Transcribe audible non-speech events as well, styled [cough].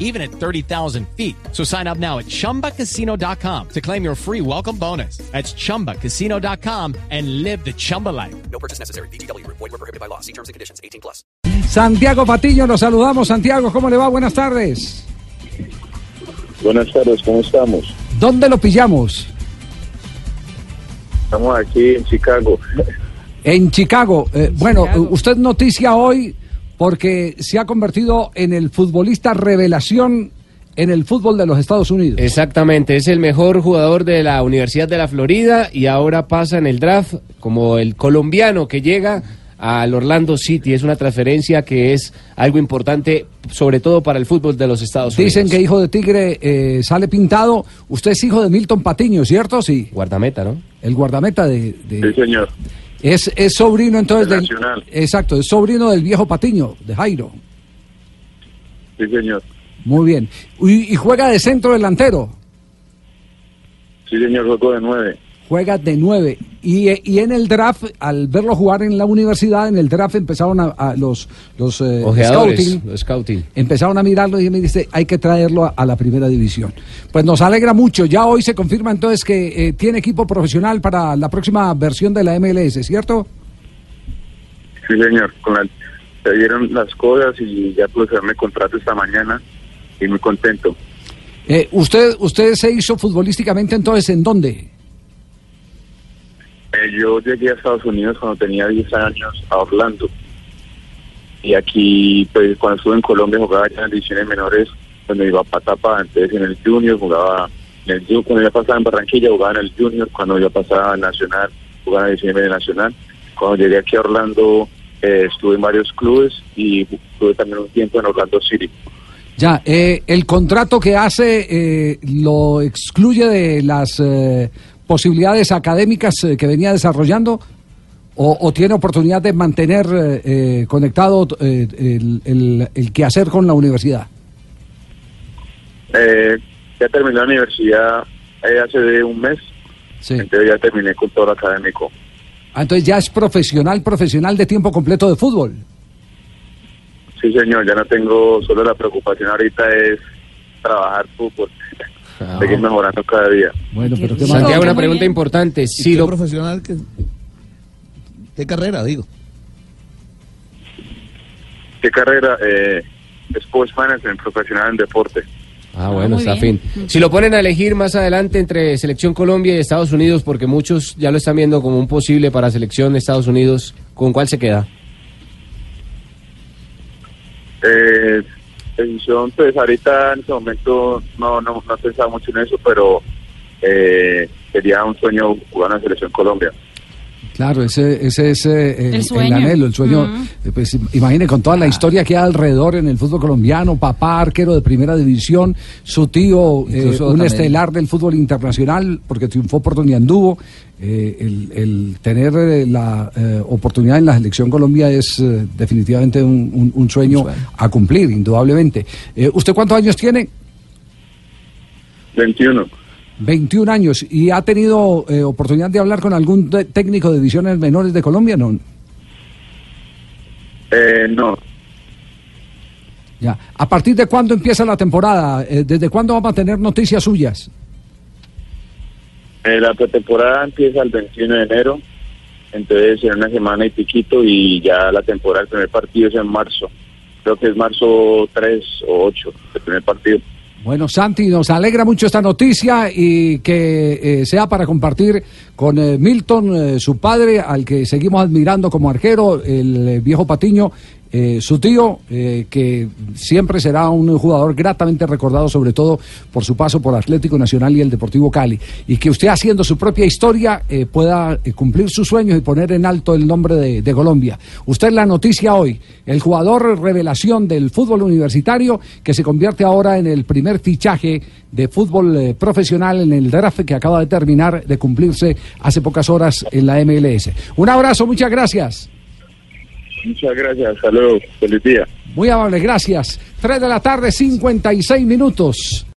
even at 30,000 feet. So sign up now at chumbacasino.com to claim your free welcome bonus. That's chumbacasino.com and live the Chumba life. No purchase necessary. BGW. Void were prohibited by law. See terms and conditions. 18 plus. Santiago Patiño, nos saludamos. Santiago, ¿cómo le va? Buenas tardes. Buenas tardes, ¿cómo estamos? ¿Dónde lo pillamos? Estamos aquí en Chicago. En Chicago. Eh, bueno, usted noticia hoy porque se ha convertido en el futbolista revelación en el fútbol de los Estados Unidos. Exactamente, es el mejor jugador de la Universidad de la Florida y ahora pasa en el draft como el colombiano que llega al Orlando City. Es una transferencia que es algo importante, sobre todo para el fútbol de los Estados Unidos. Dicen que hijo de Tigre eh, sale pintado. Usted es hijo de Milton Patiño, ¿cierto? Sí. Guardameta, ¿no? El guardameta de... de- Sí, señor. Es, es sobrino entonces De del... Nacional. Exacto, es sobrino del viejo Patiño, de Jairo. Sí, señor. Muy bien. Y, y juega de centro delantero. Sí, señor, juego de nueve. Juega de nueve. Y, y en el draft, al verlo jugar en la universidad, en el draft empezaron a, a los, los eh, scouting, los scouting. empezaron a mirarlo y me dice, hay que traerlo a, a la primera división. Pues nos alegra mucho. Ya hoy se confirma entonces que eh, tiene equipo profesional para la próxima versión de la MLS, ¿cierto? Sí, señor. Con la, se dieron las cosas y ya pude hacerme contrato esta mañana y muy contento. Eh, ¿usted, ¿Usted se hizo futbolísticamente entonces en dónde? Yo llegué a Estados Unidos cuando tenía 10 años a Orlando. Y aquí, pues cuando estuve en Colombia jugaba ya en divisiones menores, cuando iba a Patapa, entonces en el Junior jugaba, en el Junior, cuando iba a pasar en Barranquilla jugaba en el Junior, cuando iba a pasar al Nacional, jugaba en división media nacional. Cuando llegué aquí a Orlando, eh, estuve en varios clubes y estuve también un tiempo en Orlando City. Ya, eh, el contrato que hace eh, lo excluye de las eh, posibilidades académicas eh, que venía desarrollando o, o tiene oportunidad de mantener eh, eh, conectado eh, el, el, el quehacer con la universidad. Eh, ya terminé la universidad hace de un mes, Sí. entonces ya terminé con todo lo académico. Ah, entonces ya es profesional, profesional de tiempo completo de fútbol. Sí, señor, ya no tengo, solo la preocupación ahorita es trabajar fútbol, [laughs] seguir mejorando cada día. Bueno, pero qué Santiago, mal. una pregunta importante. ¿Y Si qué lo, profesional que qué carrera digo ¿Qué carrera? Eh, Sports Management, profesional en deporte. Ah, bueno, está fin. Si lo ponen a elegir más adelante entre Selección Colombia y Estados Unidos, porque muchos ya lo están viendo como un posible para Selección de Estados Unidos, ¿con cuál se queda? Eh, decisión, pues ahorita en este momento no, no, no he pensado mucho en eso, pero eh, sería un sueño jugar en la selección Colombia. Claro, ese, ese es eh, el, El anhelo, el sueño. Eh, Pues im- imagine con toda la historia que hay alrededor en el fútbol colombiano, papá arquero de primera división, su tío eh, un también- estelar del fútbol internacional porque triunfó por donde anduvo. Eh, el, el tener eh, la eh, oportunidad en la selección Colombia es eh, definitivamente un, un- un sueño a cumplir, indudablemente. Eh, ¿Usted cuántos años tiene? 21. 21 años. ¿Y ha tenido eh, oportunidad de hablar con algún técnico de divisiones menores de Colombia? No. Eh, no, Ya. ¿A partir de cuándo empieza la temporada? Eh, ¿Desde cuándo vamos a tener noticias suyas? eh, la pretemporada empieza el 21 de enero, entonces en una semana y piquito y ya la temporada, el primer partido es en marzo. Creo que es marzo 3 o 8, el primer partido. Bueno, Santi, nos alegra mucho esta noticia y que eh, sea para compartir con eh, Milton, eh, su padre, al que seguimos admirando como arquero, el viejo Patiño, eh, su tío, eh, que siempre será un jugador gratamente recordado, sobre todo por su paso por Atlético Nacional y el Deportivo Cali. Y que usted, haciendo su propia historia, eh, pueda cumplir sus sueños y poner en alto el nombre de, de Colombia. Usted es la noticia hoy, el jugador revelación del fútbol universitario que se convierte ahora en el primer fichaje de fútbol profesional en el draft que acaba de terminar de cumplirse hace pocas horas en la MLS. Un abrazo, muchas gracias. Muchas gracias, hasta luego, feliz día. Muy amable, gracias. 3 de la tarde, 56 minutos.